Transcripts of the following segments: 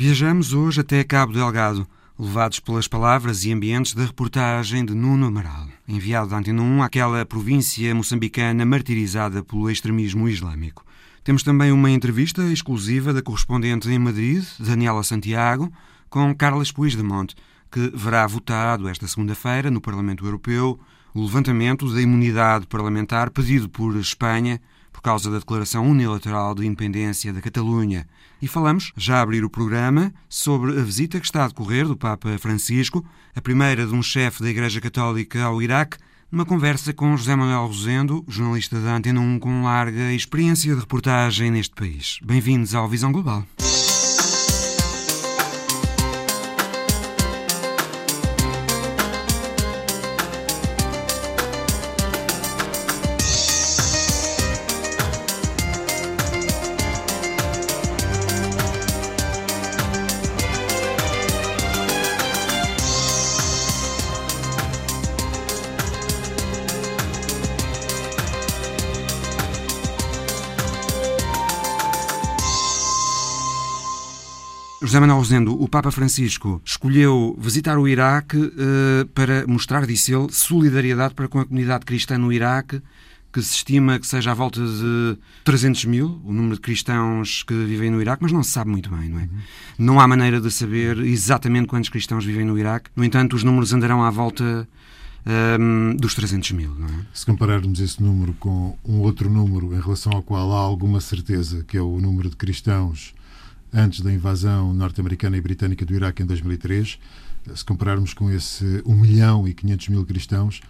Viajamos hoje até Cabo Delgado, levados pelas palavras e ambientes da reportagem de Nuno Amaral, enviado da Antena 1 àquela província moçambicana martirizada pelo extremismo islâmico. Temos também uma entrevista exclusiva da correspondente em Madrid, Daniela Santiago, com Carlos Puigdemont, que verá votado esta segunda-feira no Parlamento Europeu o levantamento da imunidade parlamentar pedido por Espanha por causa da declaração unilateral de independência da Catalunha. E falamos, já a abrir o programa, sobre a visita que está a decorrer do Papa Francisco, a primeira de um chefe da Igreja Católica ao Iraque, numa conversa com José Manuel Rosendo, jornalista da Antena 1 com larga experiência de reportagem neste país. Bem-vindos ao Visão Global. Rosendo, o Papa Francisco escolheu visitar o Iraque uh, para mostrar, disse ele, solidariedade para com a comunidade cristã no Iraque, que se estima que seja à volta de 300 mil, o número de cristãos que vivem no Iraque, mas não se sabe muito bem, não é? Uhum. Não há maneira de saber exatamente quantos cristãos vivem no Iraque. No entanto, os números andarão à volta um, ehm, dos 300 mil, não é? Se compararmos esse número com um outro número em relação ao qual há alguma certeza, que é o número de cristãos antes da invasão norte-americana e britânica do Iraque em 2003, se compararmos com esse 1 milhão e 500 mil cristãos,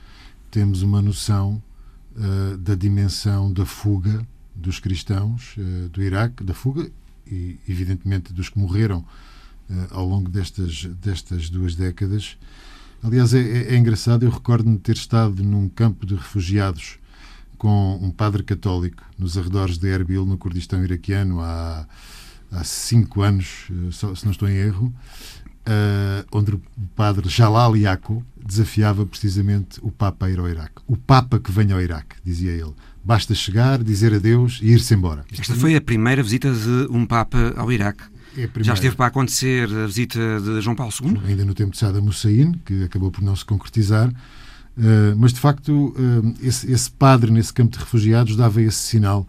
temos uma noção uh, da dimensão da fuga dos cristãos uh, do Iraque, da fuga e, evidentemente, dos que morreram uh, ao longo destas, destas duas décadas. Aliás, é, é, é engraçado, eu recordo-me ter estado num campo de refugiados com um padre católico nos arredores de Erbil, no Kurdistão iraquiano, há há cinco anos, eh, se não estou em erro, Uh, onde o padre Jalal Yako desafiava precisamente o Papa a ir ao Iraque. O Papa que venha ao Iraque, dizia ele. Basta chegar, dizer adeus e ir-se embora. Esta foi a primeira visita de um Papa ao Iraque. É Já esteve para acontecer a visita de João Paulo II? Ainda no tempo de Saddam Hussein, que acabou por não se concretizar. Uh, mas, de facto, uh, esse, esse padre nesse campo de refugiados dava esse sinal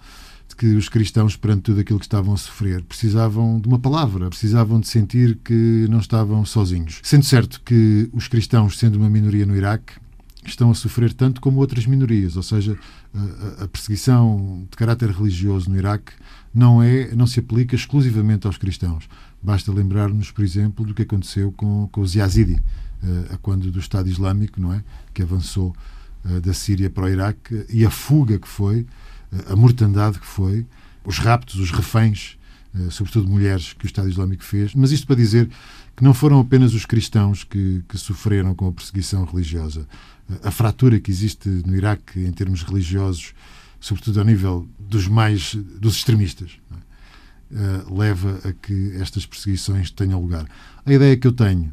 que os cristãos, perante tudo aquilo que estavam a sofrer, precisavam de uma palavra, precisavam de sentir que não estavam sozinhos. Sendo certo que os cristãos, sendo uma minoria no Iraque, estão a sofrer tanto como outras minorias, ou seja, a, perseguição de caráter religioso no Iraque não é, não se aplica exclusivamente aos cristãos. Basta lembrar-nos, por exemplo, do que aconteceu com, com os Yazidi, uh, a quando do Estado Islâmico, não é, que avançou uh, da Síria para o Iraque e a fuga que foi a mortandade que foi, os raptos, os reféns, eh, sobretudo mulheres, que o Estado Islâmico fez. Mas isto para dizer que não foram apenas os cristãos que, que sofreram com a perseguição religiosa. A fratura que existe no Iraque em termos religiosos, sobretudo ao nível dos mais dos extremistas, é? uh, leva a que estas perseguições tenham lugar. A ideia que eu tenho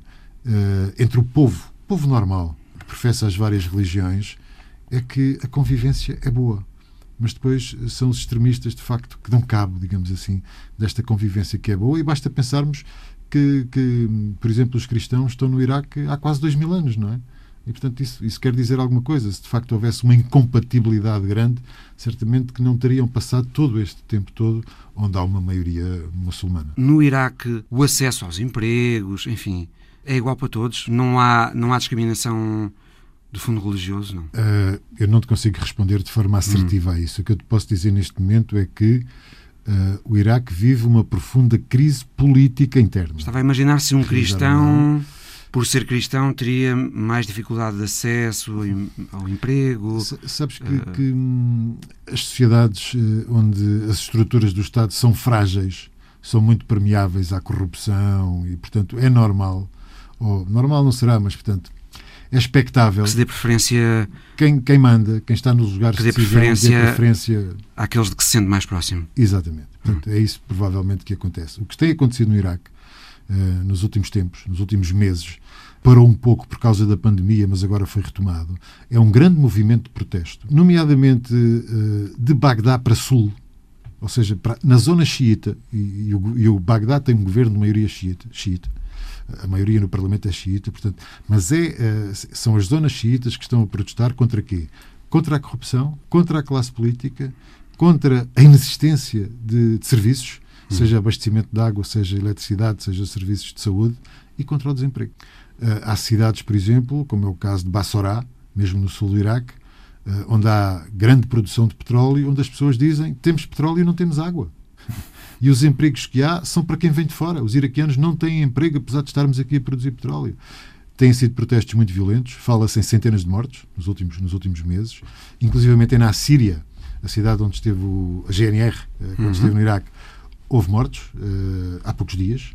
entre o povo, povo normal, que professa as várias religiões, é que a convivência é boa mas depois são os extremistas, de facto, que dão cabo, digamos assim, desta convivência que é boa. E basta pensarmos que, que por exemplo, os cristãos estão no Iraque há quase dois mil anos, não é? E, portanto, isso, isso quer dizer alguma coisa. Se de facto houvesse uma incompatibilidade grande, certamente que não teriam passado todo este tempo todo onde há uma maioria muçulmana. No Iraque, o acesso aos empregos, enfim, é igual para todos. Não há, não há discriminação do fundo religioso, não? Uh, eu não te consigo responder de forma assertiva hum. a isso. O que eu te posso dizer neste momento é que uh, o Iraque vive uma profunda crise política interna. Estava a imaginar se um cristão, por ser cristão, teria mais dificuldade de acesso ao emprego. sabes que, uh... que hum, as sociedades onde as estruturas do Estado são frágeis são muito permeáveis à corrupção e, portanto, é normal, ou normal não será, mas, portanto, é expectável. Que se dê preferência. Quem, quem manda, quem está nos lugares que dê preferência, dê preferência àqueles de que se sente mais próximo. Exatamente. Portanto, hum. é isso provavelmente que acontece. O que tem acontecido no Iraque uh, nos últimos tempos, nos últimos meses, parou um pouco por causa da pandemia, mas agora foi retomado, é um grande movimento de protesto, nomeadamente uh, de Bagdá para sul, ou seja, para, na zona xiita, e, e, o, e o Bagdá tem um governo de maioria xiita, xiita a maioria no Parlamento é xiita, portanto, mas é, eh, são as zonas xiitas que estão a protestar contra quê? Contra a corrupção, contra a classe política, contra a inexistência de, de serviços, hum. seja abastecimento de água, seja eletricidade, seja serviços de saúde, e contra o desemprego. Eh, há cidades, por exemplo, como é o caso de Bassorá, mesmo no sul do Iraque, eh, onde há grande produção de petróleo, onde as pessoas dizem temos petróleo e não temos água. E os empregos que há são para quem vem de fora. Os iraquianos não têm emprego, apesar de estarmos aqui a produzir petróleo. Têm sido protestos muito violentos, fala-se em centenas de mortos nos últimos, nos últimos meses, inclusivamente na Síria, a cidade onde esteve o, a GNR, eh, quando uhum. esteve no Iraque, houve mortos uh, há poucos dias.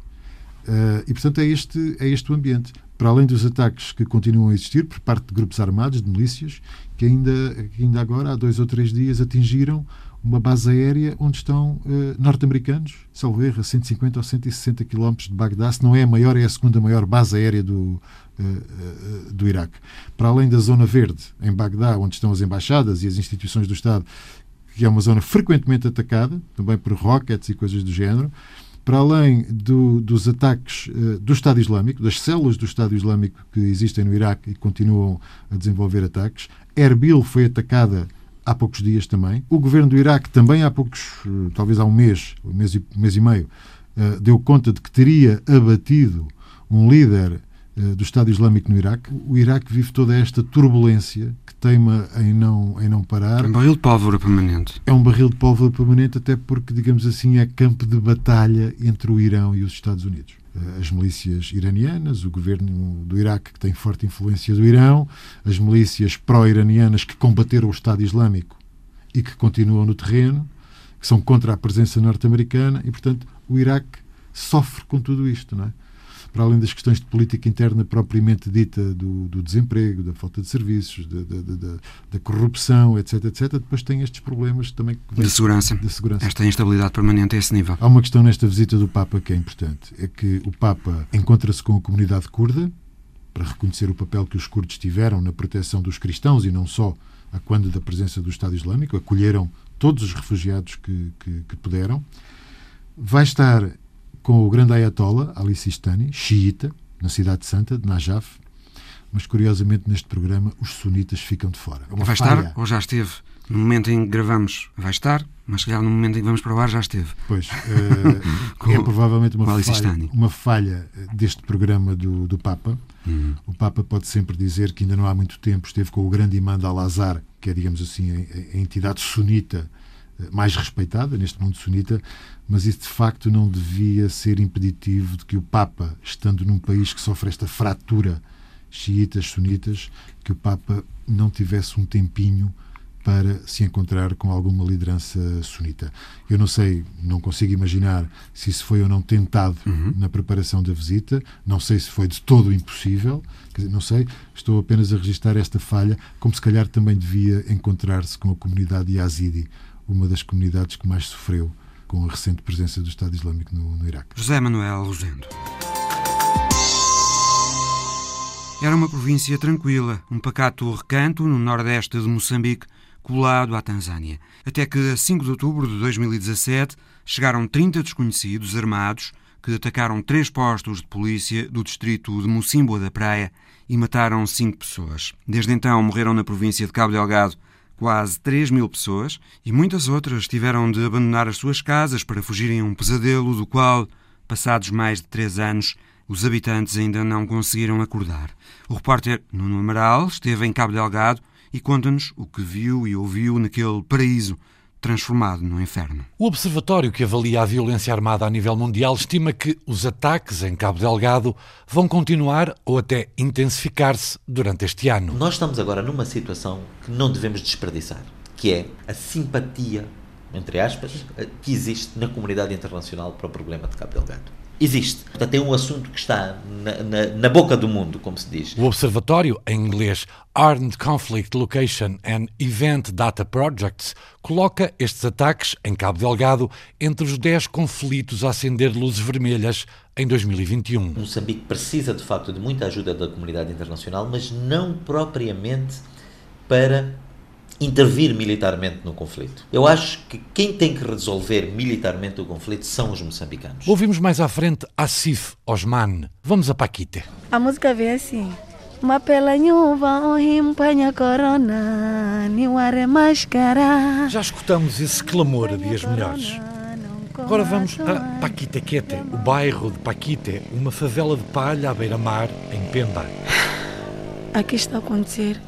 Uh, e, portanto, é este, é este o ambiente. Para além dos ataques que continuam a existir por parte de grupos armados, de milícias, que ainda, que ainda agora, há dois ou três dias, atingiram uma base aérea onde estão uh, norte-americanos, salvo erro, a 150 ou 160 quilómetros de Bagdá, se não é a maior, é a segunda maior base aérea do, uh, uh, do Iraque. Para além da zona verde, em Bagdá, onde estão as embaixadas e as instituições do Estado, que é uma zona frequentemente atacada, também por rockets e coisas do género, para além do, dos ataques do Estado Islâmico, das células do Estado Islâmico que existem no Iraque e continuam a desenvolver ataques, Erbil foi atacada há poucos dias também. O governo do Iraque também há poucos, eh, talvez há um mês, um mês e, um mês e meio, uh, deu conta de que teria abatido um líder uh, do Estado Islâmico no Iraque. O Iraque vive toda esta turbulência que teima em não, em não parar. É um barril de pólvora permanente. É um barril de pólvora permanente, até porque, digamos assim, é campo de batalha entre o Irão e os Estados Unidos. As milícias iranianas, o governo do Iraque, que tem forte influência do Irão, as milícias pró-iranianas que combateram o Estado Islâmico e que continuam no terreno, que são contra a presença norte-americana, e, portanto, o Iraque sofre com tudo isto, não é? Para além das questões de política interna propriamente dita do, do desemprego, da falta de serviços, da, da, da, da, corrupção, etc, etc, depois tem estes problemas também de segurança. de segurança. Esta instabilidade permanente a esse nível. Há uma questão nesta visita do Papa que é importante, é que o Papa encontra-se com a comunidade curda para reconhecer o papel que os curdos tiveram na proteção dos cristãos e não só a quando da presença do Estado Islâmico, acolheram todos os refugiados que, que, que puderam. Vai estar com o grande Ayatollah Ali Sistani, xiita, na cidade santa de Najaf, mas curiosamente neste programa os sunitas ficam de fora. É vai falha. estar ou já esteve? No momento em que gravamos vai estar, mas se calhar no momento em que vamos para o ar já esteve. Pois, uh, é provavelmente uma falha, uma falha deste programa do, do Papa. Uhum. O Papa pode sempre dizer que ainda não há muito tempo esteve com o grande imã de Al-Azhar, que é, digamos assim, a, a entidade sunita eh, mais respeitada neste mundo sunita, mas isso de facto não devia ser impeditivo de que o Papa, estando num país que sofre esta fratura xiitas, sunitas, que o Papa não tivesse um tempinho para se encontrar com alguma liderança sunita. Eu não sei, não consigo imaginar se isso foi ou não tentado uhum. na preparação da visita, não sei se foi de todo impossível, dizer, não sei, estou apenas a registrar esta falha, como se calhar também devia encontrar-se com a comunidade yazidi, uma das comunidades que mais sofreu com a recente presença do Estado Islâmico no, no Iraque. José Manuel Rosendo. Era uma província tranquila, um pacato recanto no nordeste de Moçambique, colado à Tanzânia. Até que, a 5 de outubro de 2017, chegaram 30 desconhecidos armados que atacaram três postos de polícia do distrito de Mocimboa da Praia e mataram cinco pessoas. Desde então morreram na província de Cabo Delgado Quase 3 mil pessoas e muitas outras tiveram de abandonar as suas casas para fugirem a um pesadelo do qual, passados mais de três anos, os habitantes ainda não conseguiram acordar. O repórter Nuno Amaral esteve em Cabo Delgado e conta-nos o que viu e ouviu naquele paraíso transformado no inferno. O observatório que avalia a violência armada a nível mundial estima que os ataques em Cabo Delgado vão continuar ou até intensificar-se durante este ano. Nós estamos agora numa situação que não devemos desperdiçar, que é a simpatia, entre aspas, que existe na comunidade internacional para o problema de Cabo Delgado existe. Portanto, é um assunto que está na, na, na, boca do mundo, como se diz. O Observatório, em inglês Armed Conflict Location and Event Data Projects, coloca estes ataques em Cabo Delgado entre os 10 conflitos a acender luzes vermelhas em 2021. Moçambique precisa, de facto, de muita ajuda da comunidade internacional, mas não propriamente para intervir militarmente no conflito. Eu acho que quem tem que resolver militarmente o conflito são os moçambicanos. Ouvimos mais à frente Asif Osman. Vamos a Paquite. A música vem assim. Mapela nyuva ohimpanha corona, niware máscara. Já escutamos esse clamor a dias melhores. Agora vamos a Paquitequete, o bairro de Paquite, uma favela de palha à beira-mar, em Pemba. Aqui está a acontecer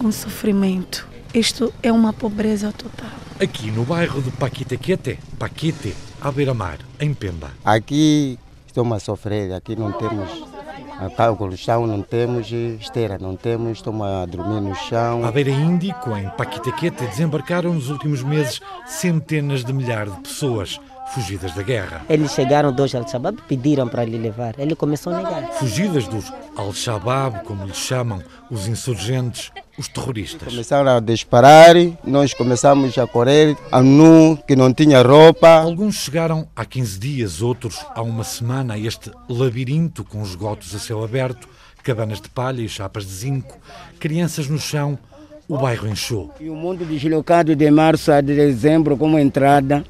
um sofrimento. Isto é uma pobreza total. Aqui no bairro de Paquitequete, Paquite, à beira-mar, em Pemba. Aqui estamos a sofrer, aqui não temos cálculo chão, não temos esteira, não temos, estamos a dormir no chão. À beira Índico, em Paquitequete, desembarcaram nos últimos meses centenas de milhares de pessoas fugidas da guerra. Eles chegaram dois Al-Shabaab pediram para lhe levar. Ele começou a negar. Fugidas dos Al-Shabaab, como lhes chamam, os insurgentes, os terroristas. Começaram a disparar, nós começamos a correr, a nu, que não tinha roupa. Alguns chegaram há 15 dias, outros há uma semana a este labirinto com esgotos a céu aberto, cabanas de palha e chapas de zinco, crianças no chão, o bairro encheu. E o mundo deslocado de março a dezembro como entrada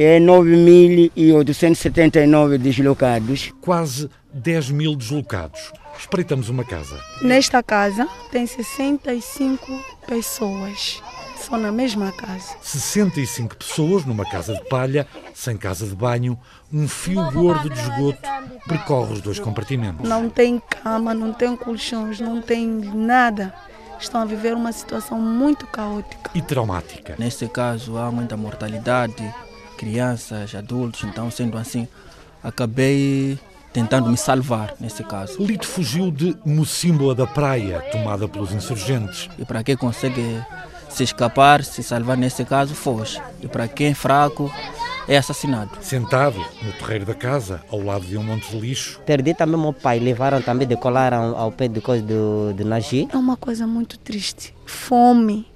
é 9.879 deslocados. Quase 10 mil deslocados. Espreitamos uma casa. Nesta casa tem 65 pessoas. Só na mesma casa. 65 pessoas numa casa de palha, sem casa de banho, um fio gordo de esgoto percorre os dois compartimentos. Não tem cama, não tem colchões, não tem nada. Estão a viver uma situação muito caótica e traumática. Neste caso, há muita mortalidade, crianças, adultos, então, sendo assim, acabei tentando me salvar nesse caso. Lito fugiu de Mocimboa da Praia, tomada pelos insurgentes. E para quem consegue se escapar, se salvar nesse caso, foge. E para quem é fraco, é assassinado. Sentado no terreiro da casa, ao lado de um monte de lixo. Perdi também meu pai, levaram também, decolaram ao pé de coisa do, do Nagi. É uma coisa muito triste. Fome.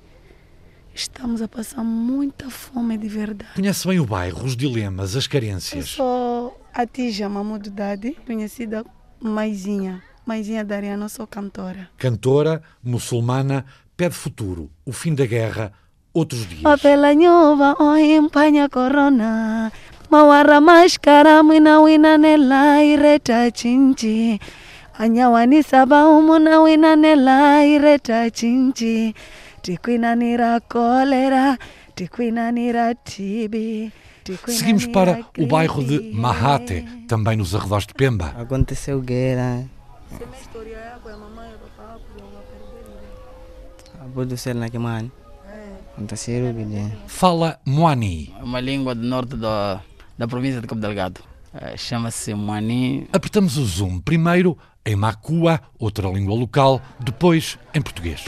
Estamos a passar muita fome de verdade. Conhece bem o bairro, os dilemas, as Eu carências. sou a Tija Mamudo Dadi, conhecida Maizinha. Maizinha Dariana, sou cantora. Cantora, muçulmana, pede futuro, o fim da guerra, outros dias. Papela nyova ohimpanya corona mawara mashkara mwina wina nela ireta chinchi anyawani saba umuna wina nela ireta chinchi tikwinanira kolera tikwinanira tibi Seguimos para o bairro de Mahate, também nos arredores de Pemba. Aconteceu guerra. Aconteceu guerra. Fala Moani. uma língua do norte da, da província de Cabo Delgado. Eh, Chama-se Moani. Apertamos o zoom, primeiro em Macua, outra língua local, depois em português.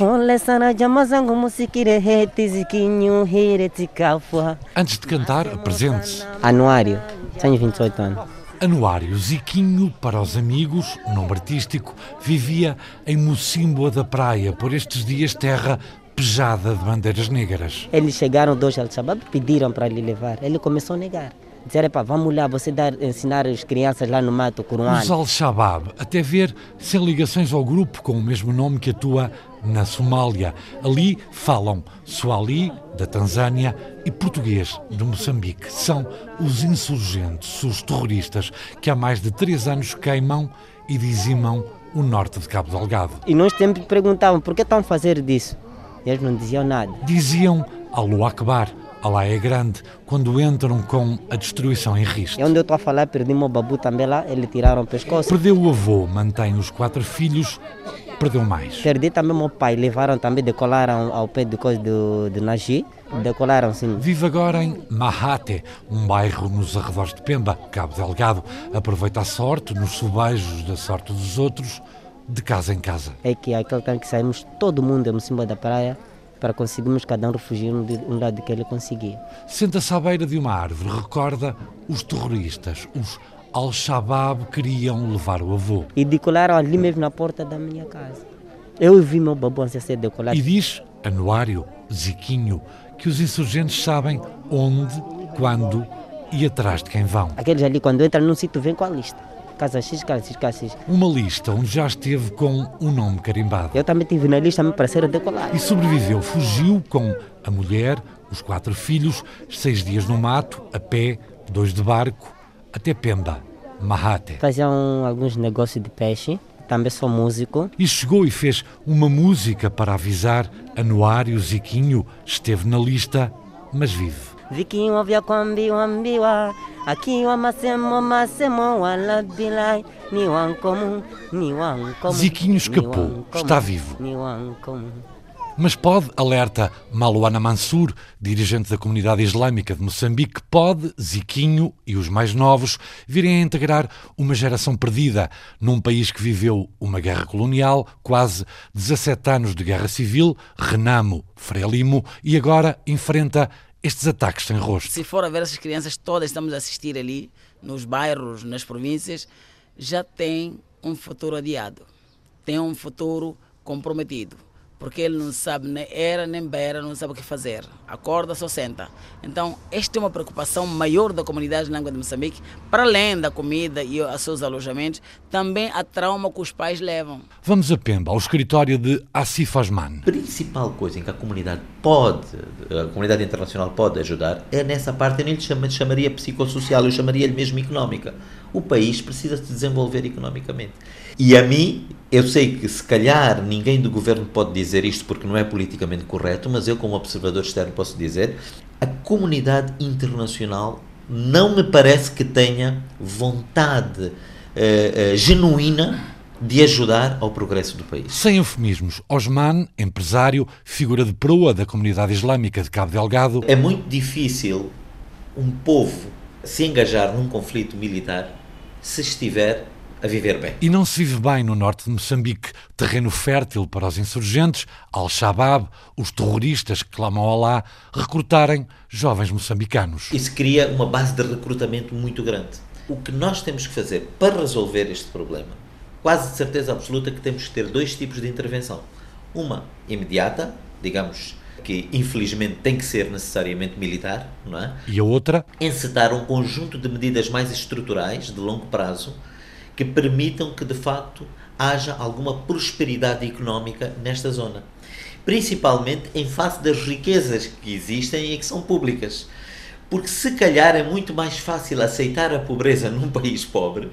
Antes de cantar, apresente-se. Anuário, tenho 28 anos. Anuário Ziquinho, para os amigos, nome artístico, vivia em Mocimboa da Praia, por estes dias terra pejada de bandeiras negras. Eles chegaram dois Al-Shabaab pediram para lhe levar. Ele começou a negar. Disseram, vamos lá, você dar, ensinar as crianças lá no mato, Os Coruano. Al-Shabaab, até ver sem ligações ao grupo com o mesmo nome que atua na Somália. Ali falam Swahili, da Tanzânia, e português, de Moçambique. São os insurgentes, os terroristas, que há mais de três anos queimam e dizimam o norte de Cabo Delgado. E nós sempre perguntavam, por que estão a fazer disso? E eles não diziam nada. Diziam Allahu Akbar, Allah é grande, quando entram com a destruição em risco. E onde eu estou a falar, perdi meu babu também lá, eles tiraram o pescoço. Perdeu o avô, mantém os quatro filhos, perdeu mais. Perdi também meu pai, levaram também, decolaram ao pé de coisa do, do Nagi. Decolaram sim. Vive agora em Mahate, um bairro nos arredores de Pemba, Cabo Delgado. Aproveita a sorte, nos sobejos da sorte dos outros, de casa em casa. É que aquele tempo que saímos, todo mundo em cima da praia, para conseguirmos cada um refugiar de- um lado que ele conseguia. Senta-se à beira de uma árvore, recorda os terroristas, os Al-Shabaab queriam levar o avô. E decolaram ali mesmo na porta da minha casa. Eu vi meu babu a ser decolado. E diz Anuário, Ziquinho, que os insurgentes sabem onde, quando e atrás de quem vão. Aqueles ali, quando entram num sítio, vêm com a lista. Casa X, casa X, casa X. Uma lista onde já esteve com um nome carimbado. Eu também tive na lista, me pareceram decolar. E sobreviveu, fugiu com a mulher, os quatro filhos, seis dias no mato, a pé, dois de barco, até Pemba, Mahate. Faziam alguns negócios de peixe, também sou músico. E chegou e fez uma música para avisar Anuário Ziquinho, esteve na lista, mas vive. Ziquinho vya kwambi wambiwa akiwa masemo masemo wala bilai ni wankomu ni wankomu Ziquinho escapou, está vivo. Mas pode, alerta Maluana Mansur, dirigente da comunidade islâmica de Moçambique, pode Ziquinho e os mais novos virem a integrar uma geração perdida num país que viveu uma guerra colonial, quase 17 anos de guerra civil, Renamo, Frelimo, e agora enfrenta estes ataques sem rosto. Se for a ver essas crianças todas estamos a assistir ali, nos bairros, nas províncias, já tem um futuro adiado, tem um futuro comprometido porque ele não sabe nem era nem beira, não sabe o que fazer. Acorda, só senta. Então, esta é uma preocupação maior da comunidade língua de Moçambique, para além da comida e os seus alojamentos, também a trauma que os pais levam. Vamos a Pemba, ao escritório de Asif Asman. A principal coisa em que a comunidade pode, a comunidade internacional pode ajudar, é nessa parte, eu nem lhe chamaria psicossocial, eu chamaria-lhe mesmo económica. O país precisa se desenvolver economicamente. E a mim, eu sei que se calhar ninguém do governo pode dizer isto porque não é politicamente correto, mas eu, como observador externo, posso dizer: a comunidade internacional não me parece que tenha vontade uh, uh, genuína de ajudar ao progresso do país. Sem eufemismos, Osman, empresário, figura de proa da comunidade islâmica de Cabo Delgado. É muito difícil um povo se engajar num conflito militar se estiver a viver bem. E não se vive bem no norte de Moçambique, terreno fértil para os insurgentes, Al-Shabaab, os terroristas que clamam a lá, recrutarem jovens moçambicanos. Isso cria uma base de recrutamento muito grande. O que nós temos que fazer para resolver este problema, quase de certeza absoluta que temos que ter dois tipos de intervenção. Uma imediata, digamos, que infelizmente tem que ser necessariamente militar, não é? E a outra? Encetar um conjunto de medidas mais estruturais, de longo prazo, que permitam que de facto haja alguma prosperidade económica nesta zona. Principalmente em face das riquezas que existem e que são públicas. Porque se calhar é muito mais fácil aceitar a pobreza num país pobre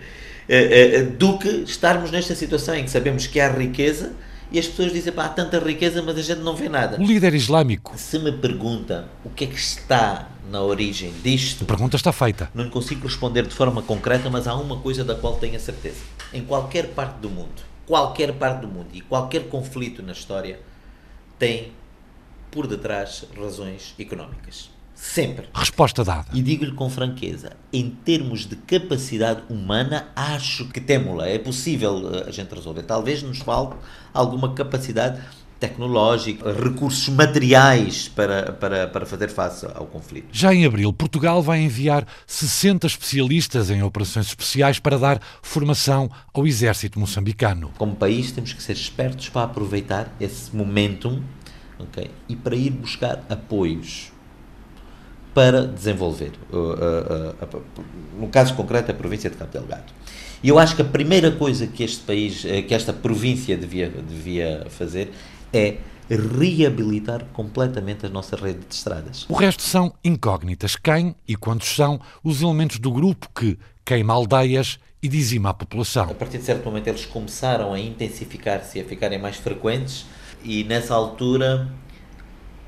eh, eh, do que estarmos nesta situação em que sabemos que há riqueza e as pessoas dizem, pá, há tanta riqueza, mas a gente não vê nada. O líder islâmico. Se me pergunta o que é que está na origem disto. A pergunta está feita. Não consigo responder de forma concreta, mas há uma coisa da qual tenho a certeza. Em qualquer parte do mundo, qualquer parte do mundo e qualquer conflito na história tem por detrás razões económicas. Sempre. Resposta dada. E digo-lhe com franqueza: em termos de capacidade humana, acho que temos-la. É possível eh, a gente resolver. Talvez nos falte alguma capacidade tecnológica, recursos materiais para, para, para fazer face ao conflito. Já em abril, Portugal vai enviar 60 especialistas em operações especiais para dar formação ao exército moçambicano. Como país, temos que ser espertos para aproveitar esse momentum okay, e para ir buscar apoios para desenvolver, uh, uh, uh, no caso concreto, a província de Cabo Delgado. E eu acho que a primeira coisa que este país, eh, que esta província devia, devia fazer é reabilitar completamente a nossa rede de estradas. O resto são incógnitas. Quem e quantos são os elementos do grupo que queima aldeias e dizima a população? A partir de certo momento eles começaram a intensificar-se e a ficarem mais frequentes e nessa altura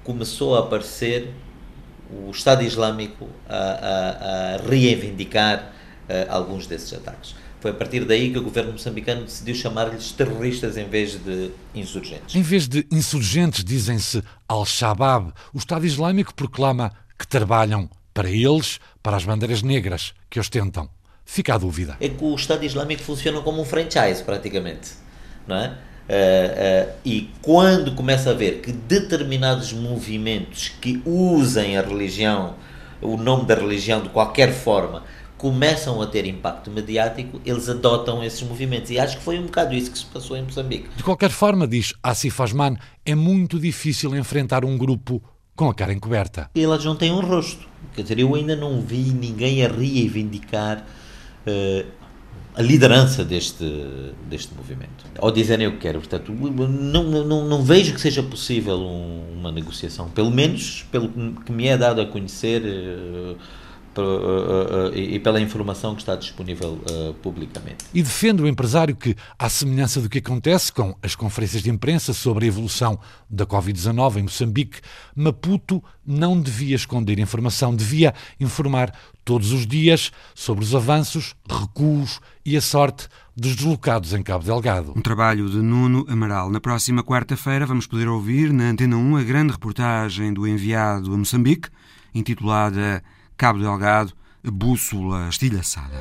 começou a aparecer o Estado Islâmico a, a, a reivindicar uh, alguns desses ataques. Foi a partir daí que o governo moçambicano decidiu chamar-lhes terroristas em vez de insurgentes. Em vez de insurgentes, dizem-se Al-Shabaab. O Estado Islâmico proclama que trabalham para eles, para as bandeiras negras que ostentam. Fica a dúvida. É que o Estado Islâmico funciona como um franchise, praticamente. Não é? Uh, uh, e quando começa a ver que determinados movimentos que usem a religião, o nome da religião de qualquer forma, começam a ter impacto mediático, eles adotam esses movimentos. E acho que foi um bocado isso que se passou em Moçambique. De qualquer forma, diz Asif Asman, é muito difícil enfrentar um grupo com a cara encoberta. Elas não têm um rosto. Quer dizer, eu ainda não vi ninguém a reivindicar uh, a liderança deste, deste movimento. Ao dizerem o que querem, portanto, não, não, não vejo que seja possível um, uma negociação, pelo menos pelo que me é dado a conhecer uh, e pela informação que está disponível publicamente. E defende o empresário que, à semelhança do que acontece com as conferências de imprensa sobre a evolução da Covid-19 em Moçambique, Maputo não devia esconder informação, devia informar todos os dias sobre os avanços, recuos e a sorte dos deslocados em Cabo Delgado. Um trabalho de Nuno Amaral. Na próxima quarta-feira vamos poder ouvir na Antena 1 a grande reportagem do enviado a Moçambique, intitulada Cabo Delgado, Bússola Estilhaçada.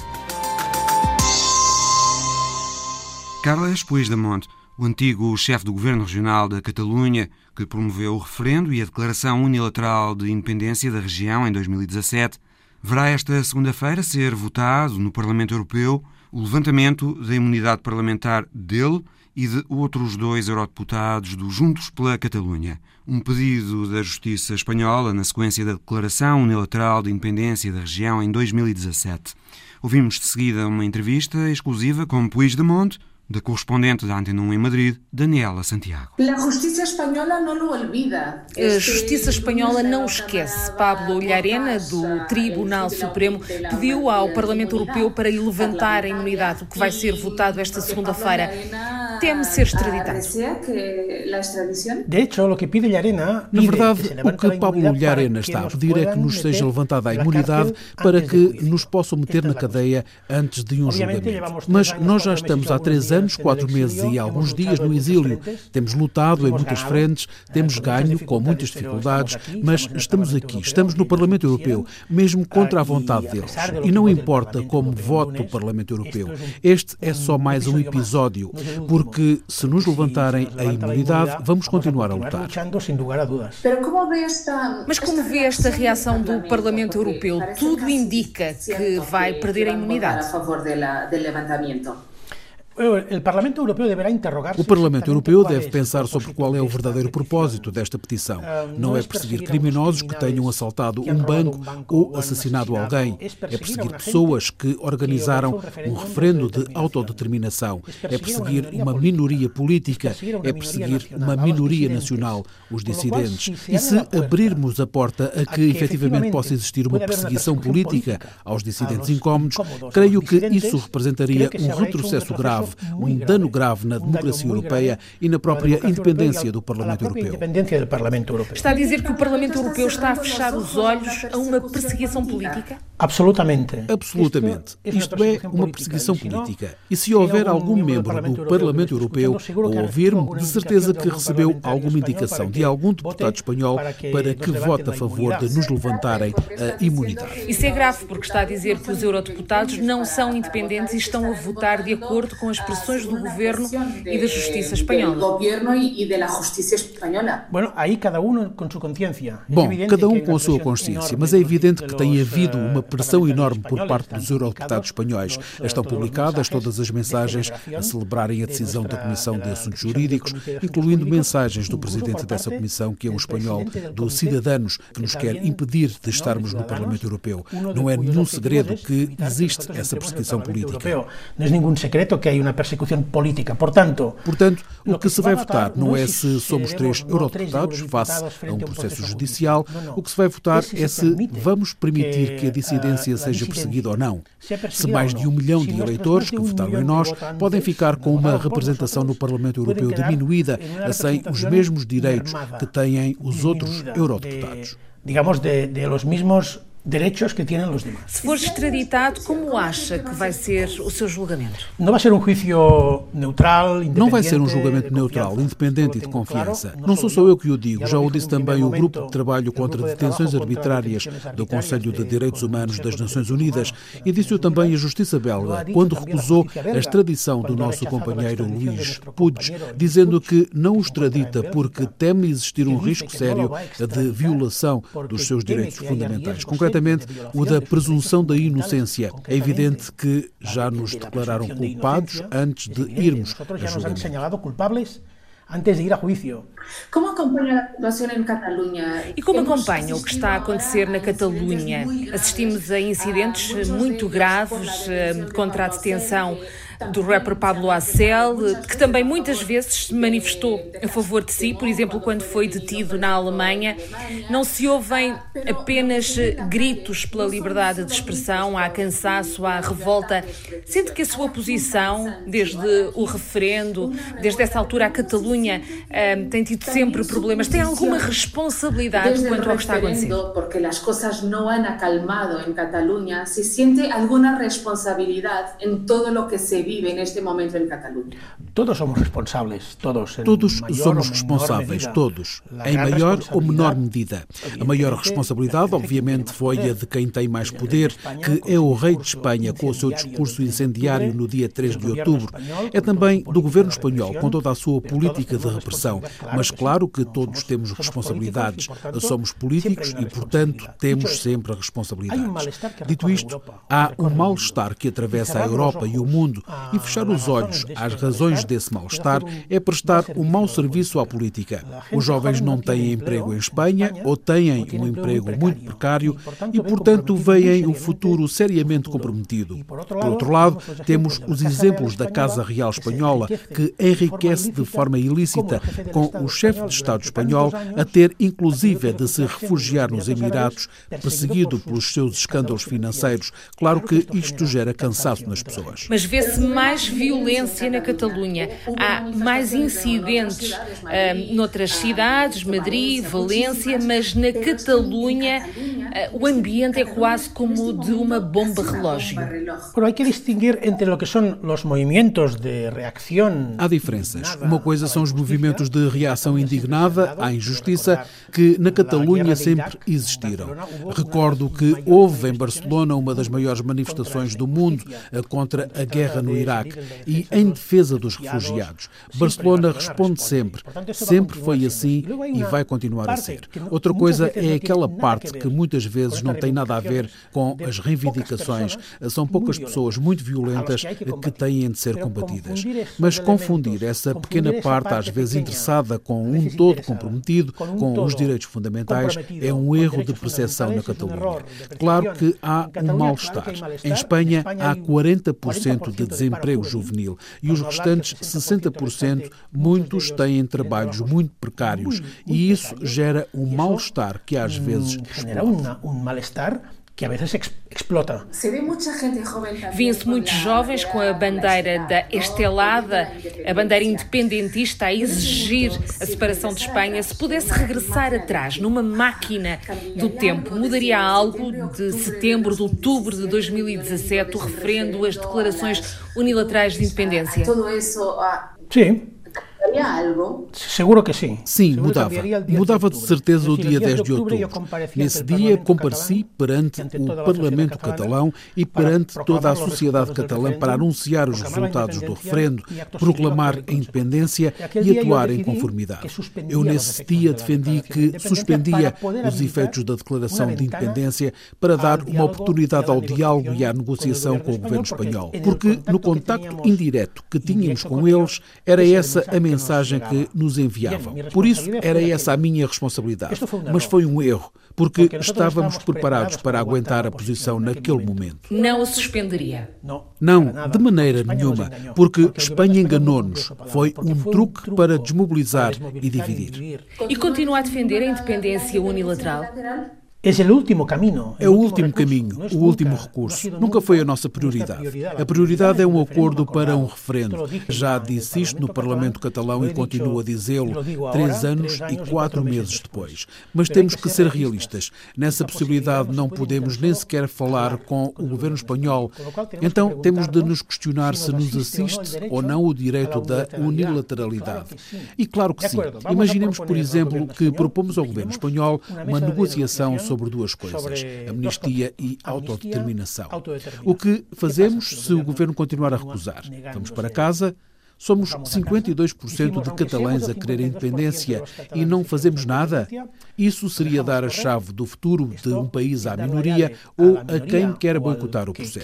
Carles Puigdemont, o antigo chefe do governo regional da Catalunha, que promoveu o referendo e a declaração unilateral de independência da região em 2017, verá esta segunda-feira ser votado no Parlamento Europeu o levantamento da imunidade parlamentar dele e de outros dois eurodeputados do Juntos pela Catalunha. Um pedido da Justiça Espanhola na sequência da declaração unilateral de independência da região em 2017. Ouvimos de seguida uma entrevista exclusiva com Puigdemont, da correspondente da Antena 1 em Madrid, Daniela Santiago. A Justiça Espanhola não o olvida. A Justiça Espanhola não esquece. Pablo Llarena, do Tribunal Supremo, pediu ao Parlamento Europeu para levantar a imunidade, o que vai ser votado esta segunda-feira. Teme ser extraditado. Na verdade, o que Pablo Llarena está a pedir é que nos seja levantada a imunidade para que nos possam meter na cadeia antes de um julgamento. Mas nós já estamos há três anos, quatro meses e alguns dias no exílio. Temos lutado em muitas frentes, temos ganho com muitas dificuldades, mas estamos aqui, estamos no Parlamento Europeu, mesmo contra a vontade deles. E não importa como vote o Parlamento Europeu. Este é só mais um episódio, porque se nos levantarem a imunidade, vamos continuar a lutar. Mas como vê esta reação do Parlamento Europeu? Tudo indica que vai perder a imunidade. O Parlamento Europeu deve pensar sobre qual é o verdadeiro propósito desta petição. Não é perseguir criminosos que tenham assaltado um banco ou assassinado alguém. É perseguir pessoas que organizaram um referendo de autodeterminação. É perseguir uma minoria política. É perseguir uma minoria nacional, os dissidentes. E se abrirmos a porta a que efetivamente possa existir uma perseguição política aos dissidentes incómodos, creio que isso representaria um retrocesso grave grave, um dano grave na democracia europeia e na própria independência do Parlamento Europeu. Está a dizer que o Parlamento Europeu está a fechar os olhos a uma perseguição política? Absolutamente. Absolutamente. Isto é uma perseguição política. E se houver algum membro do Parlamento Europeu ou ouvir-me, de certeza que recebeu alguma indicação de algum deputado espanhol para que vote a favor de nos levantarem a imunidade. Isso é grave porque está a dizer que os eurodeputados não são independentes e estão a votar de acordo com as pressões do governo e da justiça espanhola. Bom, cada um com a sua consciência, mas é evidente que tem havido uma pressão enorme por parte dos eurodeputados espanhóis. Estão publicadas todas as mensagens a celebrarem a decisão da Comissão de Assuntos Jurídicos, incluindo mensagens do presidente dessa comissão, que é um espanhol, do Cidadanos, que nos quer impedir de estarmos no Parlamento Europeu. Não é nenhum segredo que existe essa perseguição política. Não é nenhum segredo que há uma persecução política. Portanto, Portanto, o que se vai votar não é se somos três eurodeputados face a um processo judicial. O que se vai votar é se vamos permitir que a dissidência seja perseguida ou não. Se mais de um milhão de eleitores que votaram em nós podem ficar com uma representação no Parlamento Europeu diminuída a sem os mesmos direitos que têm os outros eurodeputados. Digamos, de, de los mismos direitos que têm os demais. Se for extraditado, como acha que vai ser o seu julgamento? Não vai ser um juízo neutral, Não vai ser um julgamento neutral, independente e de confiança. Não sou só eu que o digo, já o disse também o Grupo de Trabalho contra Detenções Arbitrárias do Conselho de Direitos Humanos das Nações Unidas e disse-o também a Justiça belga, quando recusou a extradição do nosso companheiro Luís Puig, dizendo que não o extradita porque teme existir um risco sério de violação dos seus direitos fundamentais. Concretamente, concretamente o da presunção da inocência. É evidente que já nos declararam culpados antes de irmos a julgamento. antes de ir a juicio. Como acompanha a situação em Catalunha? E como acompanha o que está a acontecer na Catalunha? Assistimos a incidentes muito graves eh, contra a detenção do rapper Pablo Acel, que também muitas vezes se manifestou a favor de si, por exemplo, quando foi detido na Alemanha. Não se ouvem apenas gritos pela liberdade de expressão, há cansaço, há revolta. Sente que a sua posição, desde o referendo, desde essa altura a Catalunha, eh, tem tido sempre problemas. Tem alguma responsabilidade quanto ao que está acontecendo? Porque as coisas não han acalmado em Catalunha, se sente alguma responsabilidade em todo o que se vive vive neste momento em Catalunha. Todos somos responsáveis, todos. Todos somos responsáveis, todos, em maior ou menor medida. A maior responsabilidade, obviamente, foi a de quem tem mais poder, que é o rei de Espanha, com o seu discurso incendiário no dia 3 de outubro. É também do governo espanhol, com toda a sua política de repressão. Mas claro que todos temos responsabilidades. Somos políticos e, portanto, temos sempre responsabilidades. Dito isto, há um mal-estar que atravessa a Europa e o mundo e fechar os olhos às razões desse mal-estar é prestar um mau serviço à política. Os jovens não têm emprego em Espanha ou têm um emprego muito precário e, portanto, veem o futuro seriamente comprometido. Por outro lado, temos os exemplos da Casa Real Espanhola, que enriquece de forma ilícita, com o chefe de Estado espanhol a ter, inclusive, de se refugiar nos Emirados, perseguido pelos seus escândalos financeiros. Claro que isto gera cansaço nas pessoas. Mas vê-se mais violência na Catalunha. Há mais incidentes uh, noutras cidades, Madrid, Valência, mas na Catalunha uh, o ambiente é quase como o de uma bomba relógio. Pero hay que distinguir entre lo que son los movimientos de reacción. Há diferenças. Uma coisa são os movimentos de reação indignada à injustiça que na Catalunha sempre existiram. Recordo que houve em Barcelona uma das maiores manifestações do mundo contra a guerra no Iraque e em defesa dos refugiados. Barcelona responde sempre. Sempre foi assim e vai continuar a ser. Outra coisa é aquela parte que muitas vezes não tem nada a ver com as reivindicações. São poucas pessoas muito violentas que têm de ser combatidas. Mas confundir essa pequena parte, às vezes interessada, com um todo comprometido com os direitos fundamentais, é um erro de percepção na Catalunha. Claro que há um mal-estar. Em Espanha, há 40% de desemprego juvenil. E os restantes 60%, muitos têm trabalhos muito precários. E isso gera um mal-estar que às vezes mal-estar que a vezes explota. Vêem-se muitos jovens com a bandeira da Estelada, a bandeira independentista, a exigir a separação de Espanha. Se pudesse regressar atrás numa máquina do tempo, mudaria algo de setembro, de outubro de 2017, o referendo, as declarações unilaterais de independência? Sim. Seguro que sim. Sim, mudava. Mudava de certeza o dia 10 de outubro. Nesse dia compareci perante o Parlamento catalão e perante toda a sociedade catalã para anunciar os resultados do referendo, proclamar a independência e atuar em conformidade. Eu nesse dia defendi que suspendia os efeitos da declaração de independência para dar uma oportunidade ao diálogo e à negociação com o governo espanhol, porque no contacto indireto que tínhamos com eles era essa a mensagem que nos enviavam. Por isso, era essa a minha responsabilidade. Mas foi um erro, porque estávamos preparados para aguentar a posição naquele momento. Não a suspenderia? Não, de maneira nenhuma, porque Espanha enganou-nos. Foi um truque para desmobilizar e dividir. E continua a defender a independência unilateral? É o último caminho. É o último caminho, o último recurso. Nunca foi a nossa prioridade. A prioridade é um acordo para um referendo. Já disse isto no Parlamento catalão e continuo a dizê-lo três anos e quatro meses depois. Mas temos que ser realistas. Nessa possibilidade não podemos nem sequer falar com o governo espanhol. Então temos de nos questionar se nos assiste ou não o direito da unilateralidade. E claro que sim. Imaginemos, por exemplo, que propomos ao governo espanhol uma negociação sobre sobre duas coisas: amnistia e autodeterminação. O que fazemos se o governo continuar a recusar? Vamos para casa. Somos 52% de catalães a querer a independência e não fazemos nada? Isso seria dar a chave do futuro de um país à minoria ou a quem quer boicotar o processo.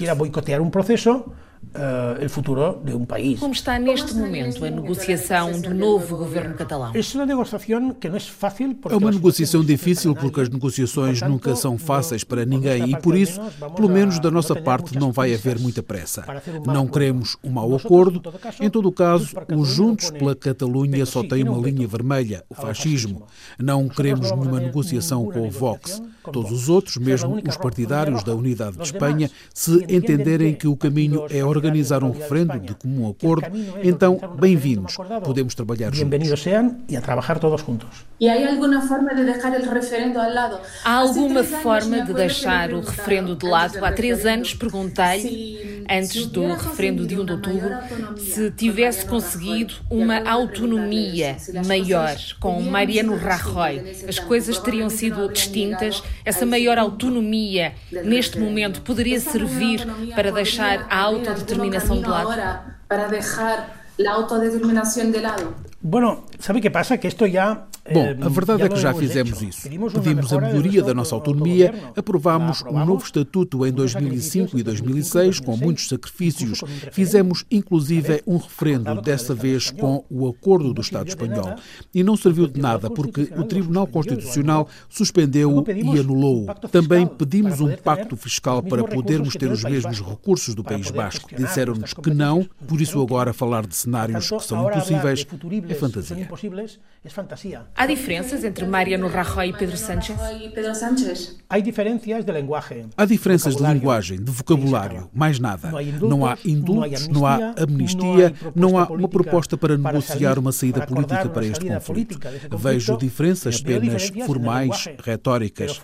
Uh, el futuro de um país. Como está neste momento a negociação do novo governo catalão? É uma negociação que não é fácil. É uma negociação difícil porque as negociações nunca são fáceis para ninguém e por isso, pelo menos da nossa parte, não vai haver muita pressa. Não queremos um mau acordo. Em todo o caso, os Juntos pela Catalunha só têm uma linha vermelha, o fascismo. Não queremos nenhuma negociação com o Vox. Todos os outros, mesmo os partidários da Unidade de Espanha, se entenderem que o caminho é organizar um referendo de comum acordo, então, bem-vindos. Podemos trabalhar juntos. Bem-vindos sejam e a trabalhar todos juntos. E há alguma forma de deixar o referendo ao lado? Há alguma forma de deixar o referendo de lado? Há três anos perguntei, antes do referendo de 1 de outubro, se tivesse conseguido uma autonomia maior com Mariano Rajoy. As coisas teriam sido distintas. Essa maior autonomia, neste momento, poderia servir para deixar a autodeterminação de lado? Para deixar a autodeterminação de lado? Bueno, ¿sabe qué pasa? Que esto ya Bom, a verdade é que já fizemos isso. Pedimos a melhoria da nossa autonomia, aprovámos um novo estatuto em 2005 e 2006 com muitos sacrifícios. Fizemos inclusive um referendo, dessa vez com o acordo do Estado espanhol. E não serviu de nada porque o Tribunal Constitucional suspendeu-o e anulou-o. Também pedimos um pacto fiscal para podermos ter os mesmos recursos do País Basco. Disseram-nos que não, por isso agora falar de cenários que são impossíveis é fantasia. Há diferenças entre Mariano Rajoy e Pedro Sánchez? Há diferenças de linguagem. Há diferenças de linguagem, de vocabulário, mais nada. Não há indultos, não há amnistia, não há uma proposta para negociar uma saída política para este conflito. Vejo diferenças apenas formais, retóricas.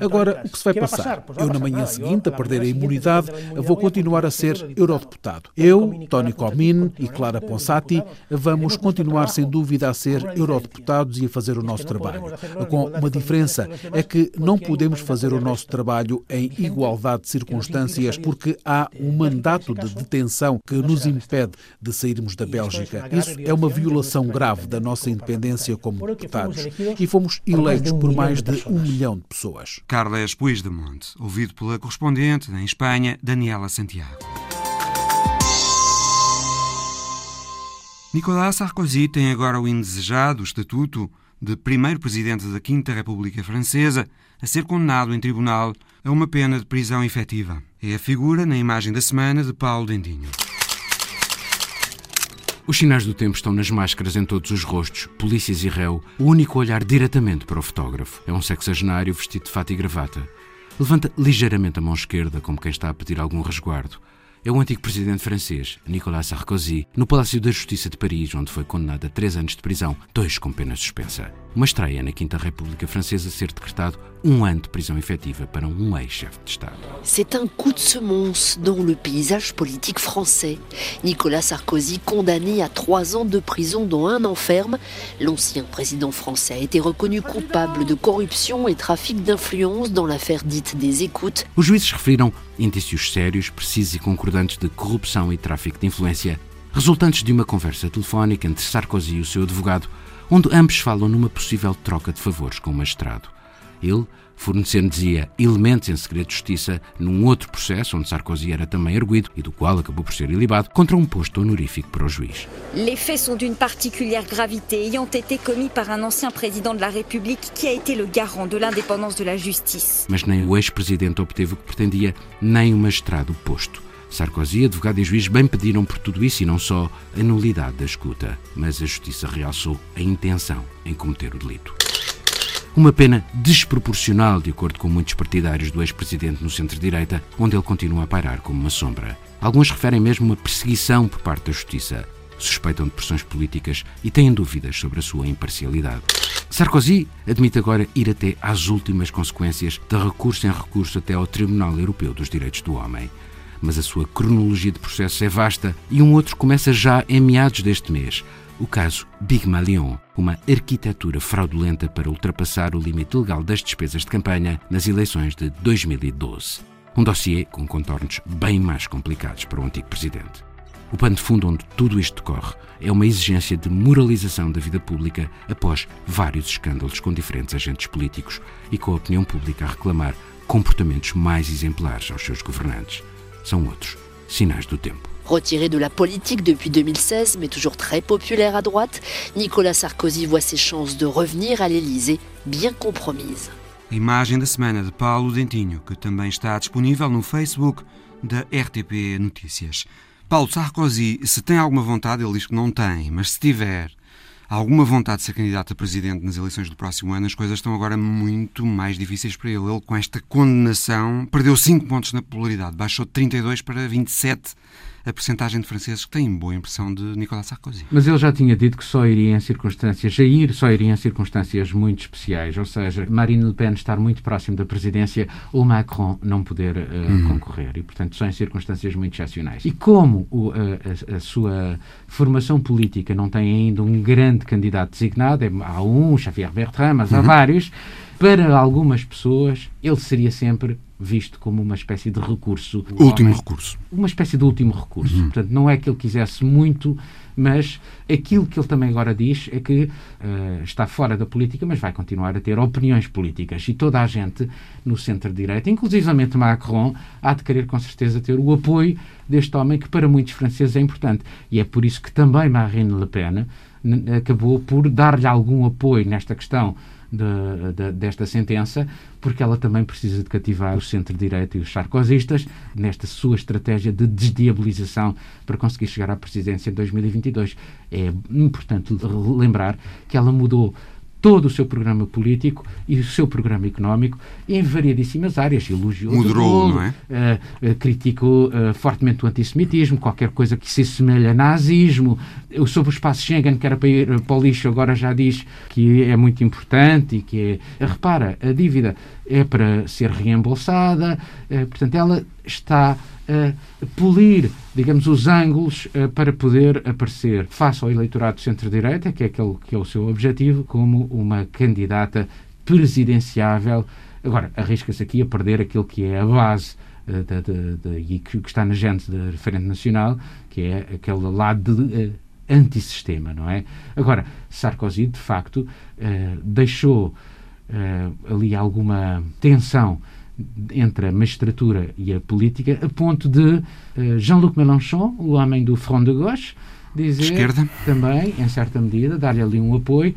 Agora, o que se vai passar? Eu, na manhã seguinte, a perder a imunidade, vou continuar a ser eurodeputado. Eu, Tony Comín e Clara Ponsati vamos continuar, sem dúvida, a ser eurodeputados e a fazer o nosso trabalho. Com uma diferença, é que não podemos fazer o nosso trabalho em igualdade de circunstâncias porque há um mandato de detenção que nos impede de sairmos da Bélgica. Isso é uma violação grave da nossa independência como deputados e fomos eleitos por mais de um milhão de pessoas. Carles Puigdemont, ouvido pela correspondente em Espanha, Daniela Santiago. Nicolas Sarkozy tem agora o indesejado estatuto de primeiro presidente da Quinta República Francesa a ser condenado em tribunal a uma pena de prisão efetiva. É a figura na imagem da semana de Paulo Dendinho. Os sinais do tempo estão nas máscaras em todos os rostos, polícias e réu, o único olhar diretamente para o fotógrafo. É um sexagenário vestido de fato e gravata. Levanta ligeiramente a mão esquerda, como quem está a pedir algum resguardo é o antigo presidente francês, Nicolas Sarkozy, no Palácio da Justiça de Paris, onde foi condenado a três anos de prisão, dois com pena suspensa. Uma estreia na Quinta República Francesa ser decretado um ano de prisão efetiva para um ex-chefe de Estado. C'est un coup de semonce dans le paysage politique français. Nicolas Sarkozy condamné à trois ans de prison dont un enferme, l'ancien président français a été reconnu coupable de corruption et trafic d'influence dans l'affaire dite des écoutes. Os juízes referiram indícios sérios, precisos e concordantes de corrupção e tráfico de influência, resultantes de uma conversa telefónica entre Sarkozy e o seu advogado, onde ambos falam numa possível troca de favores com o magistrado. Ele fornecendo, dizia, elementos em segredo de justiça num outro processo onde Sarkozy era também arguído e do qual acabou por ser ilibado contra um posto honorífico para o juiz. Les faits sont d'une particulière gravité ayant été commis par un ancien président de la République qui a été le garant de l'indépendance de la justice. Mas nem o ex-presidente obteve o que pretendia, nem o magistrado o posto. Sarkozy, advogado e juiz bem pediram por tudo isso e não só a nulidade da escuta, mas a justiça realçou a intenção em cometer o delito. Uma pena desproporcional, de acordo com muitos partidários do ex-presidente no centro-direita, onde ele continua a pairar como uma sombra. Alguns referem mesmo uma perseguição por parte da justiça. Suspeitam de pressões políticas e têm dúvidas sobre a sua imparcialidade. Sarkozy admite agora ir até às últimas consequências de recurso em recurso até ao Tribunal Europeu dos Direitos do Homem. Mas a sua cronologia de processos é vasta e um outro começa já em meados deste mês, o caso Big Malion, uma arquitetura fraudulenta para ultrapassar o limite legal das despesas de campanha nas eleições de 2012. Um dossiê com contornos bem mais complicados para o antigo presidente. O pano de fundo onde tudo isto decorre é uma exigência de moralização da vida pública após vários escândalos com diferentes agentes políticos e com a opinião pública a reclamar comportamentos mais exemplares aos seus governantes. São outros sinais do tempo. Retiré de la politique depuis 2016, mais toujours très populaire à droite, Nicolas Sarkozy voit ses chances de revenir à l'Élysée bien compromises. Imagem da semana de Paulo Dentinho, que também está disponível no Facebook da RTP Notícias. Paulo Sarkozy, se tem alguma vontade, ele diz que não tem, mas se tiver alguma vontade de ser candidato a presidente nas eleições do próximo ano, as coisas estão agora muito mais difíceis para ele. Ele, com esta condenação, perdeu 5 pontos na popularidade, baixou de 32 para 27 a percentagem de franceses que têm boa impressão de Nicolas Sarkozy. Mas ele já tinha dito que só iria em circunstâncias, Jair só iria em circunstâncias muito especiais, ou seja, Marine Le Pen estar muito próximo da presidência ou Macron não poder uh, uhum. concorrer, e portanto só em circunstâncias muito excepcionais. E como o, a, a, sua formação política não tem ainda um grande candidato designado, é, há um, Xavier Bertrand, mas uhum. há vários, para algumas pessoas ele seria sempre visto como uma espécie de recurso. Último homem, recurso. Uma espécie de último recurso. Uhum. Portanto, não é que ele quisesse muito, mas aquilo que ele também agora diz é que uh, está fora da política, mas vai continuar a ter opiniões políticas. E toda a gente no centro-direita, inclusivamente Macron, há de querer com certeza ter o apoio deste homem que para muitos franceses é importante. E é por isso que também Marine Le Pen acabou por dar-lhe algum apoio nesta questão de, de, desta sentença, porque ela também precisa de cativar o centro-direita e os sarkozistas nesta sua estratégia de desdiabilização para conseguir chegar à presidência em 2022. É importante lembrar que ela mudou todo o seu programa político e o seu programa económico em variedíssimas áreas. Elogiou Moderou, não é? Uh, uh, criticou uh, fortemente o antissemitismo, qualquer coisa que se assemelha a nazismo. Sobre o espaço Schengen, que era para ir para o lixo, agora já diz que é muito importante e que é... Repara, a dívida é para ser reembolsada, portanto, ela está polir, digamos, os ângulos uh, para poder aparecer face ao eleitorado centro-direita, que é aquele que é o seu objetivo, como uma candidata presidenciável. Agora, arrisca-se aqui a perder aquilo que é a base uh, da, e que, está na gente da Referente Nacional, que é aquele lado de, uh, antissistema, não é? Agora, Sarkozy, de facto, deixou ali alguma tensão entre a magistratura e a política, a ponto de uh, Jean-Luc Mélenchon, o homem do Front de Gauche, dizer Esquerda. também, em certa medida, dar-lhe ali um apoio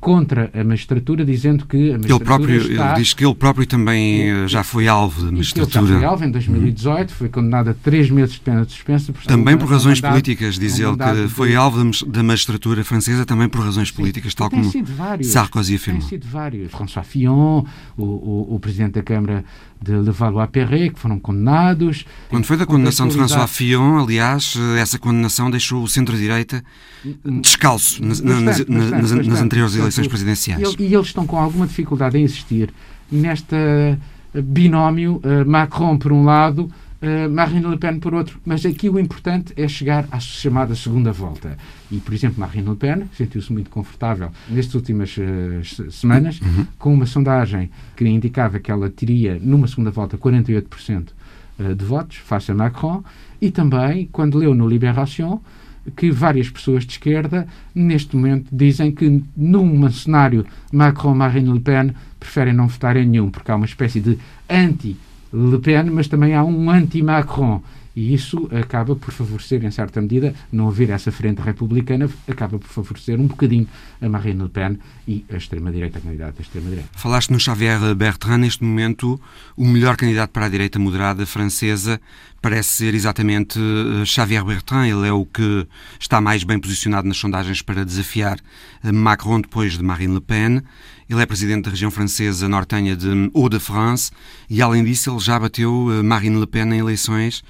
contra a magistratura, dizendo que a magistratura ele próprio está... Ele diz que ele próprio também uh, já foi alvo da magistratura. Ele já foi alvo em 2018, uhum. foi condenado a três meses de pena de suspensa. Por também por razões mandado, políticas, diz ele, que foi alvo da magistratura francesa também por razões Sim. políticas, tal como vários, Sarkozy afirmou. Tem sido vários. François Fillon, o, o, o presidente da Câmara de Levallois-Perret, que foram condenados. Quando foi da condenação de François Fillon, aliás, essa condenação deixou o centro-direita descalço nas, nas, nas, nas anteriores eleições presidenciais. E, eles estão com alguma dificuldade em existir nesta binómio uh, Macron por um lado, uh, Marine Le Pen por outro. Mas aqui o importante é chegar à chamada segunda volta. E, por exemplo, Marine Le Pen sentiu-se muito confortável nestas últimas uh, semanas uhum. com uma sondagem que indicava que ela teria, numa segunda volta, 48% de votos face a Macron. E também, quando leu no Libération, que várias pessoas de esquerda, neste momento, dizem que num cenário Macron-Marine Le Pen preferem não votar em nenhum, porque há uma espécie de anti-Le Pen, mas também há um anti-Macron. E isso acaba por favorecer, em certa medida, não haver essa frente republicana, acaba por favorecer um bocadinho a Marine Le Pen e a extrema-direita, a candidata da extrema-direita. Falaste no Xavier Bertrand, neste momento, o melhor candidato para a direita moderada francesa parece ser exatamente eh, Xavier Bertrand. Ele é o que está mais bem posicionado nas sondagens para desafiar eh, Macron depois de Marine Le Pen. Ele é presidente da região francesa nortenha de Hauts-de-France e, além disso, ele já bateu eh, Marine Le Pen em eleições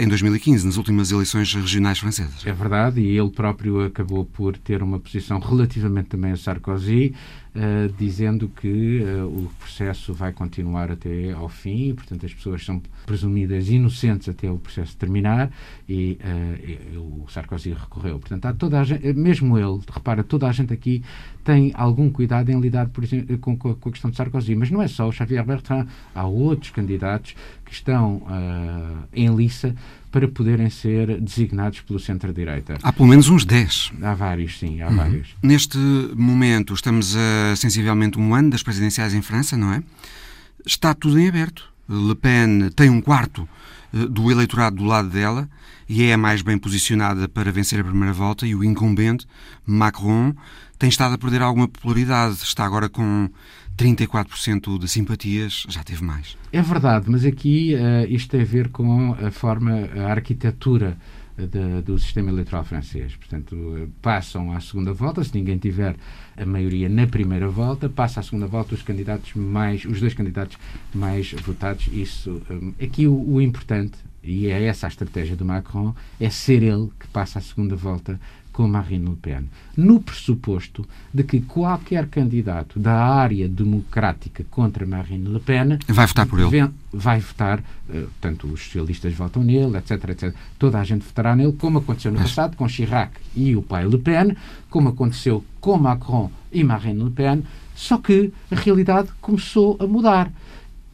em 2015, nas últimas eleições regionais francesas. É verdade, e ele próprio acabou por ter uma posição relativamente também a Sarkozy, uh, dizendo que uh, o processo vai continuar até ao fim, portanto as pessoas são presumidas inocentes até o processo terminar e, uh, e o Sarkozy recorreu. Portanto, há toda a gente, mesmo ele, repara, toda a gente aqui tem algum cuidado em lidar por exemplo, com, com, a questão de Sarkozy, mas não é só o Xavier Bertrand, há outros candidatos que estão em liça para poderem ser designados pelo centro-direita. Há pelo menos uns 10. Há vários, sim, há uhum. vários. Neste momento, estamos a sensivelmente um ano das presidenciais em França, não é? Está tudo em aberto. Le Pen tem um quarto eh, do eleitorado do lado dela e é a mais bem posicionada para vencer a primeira volta, e o incumbente, Macron, tem estado a perder alguma popularidade. Está agora com 34% de simpatias, já teve mais. É verdade, mas aqui uh, isto tem a ver com a forma, a arquitetura de, do sistema eleitoral francês. Portanto, passam à segunda volta, se ninguém tiver a maioria na primeira volta, passa à segunda volta os candidatos mais, os dois candidatos mais votados. Isso, um, aqui o, o importante, e é essa a estratégia do Macron, é ser ele que passa à segunda volta com Marine Le Pen, no pressuposto de que qualquer candidato da área democrática contra Marine Le Pen vai votar por ele. Vai votar, uh, portanto, os socialistas votam nele, etc, etc. Toda a gente votará nele, como aconteceu no passado com Chirac e o pai Le Pen, como aconteceu com Macron e Marine Le Pen, só que a realidade começou a mudar.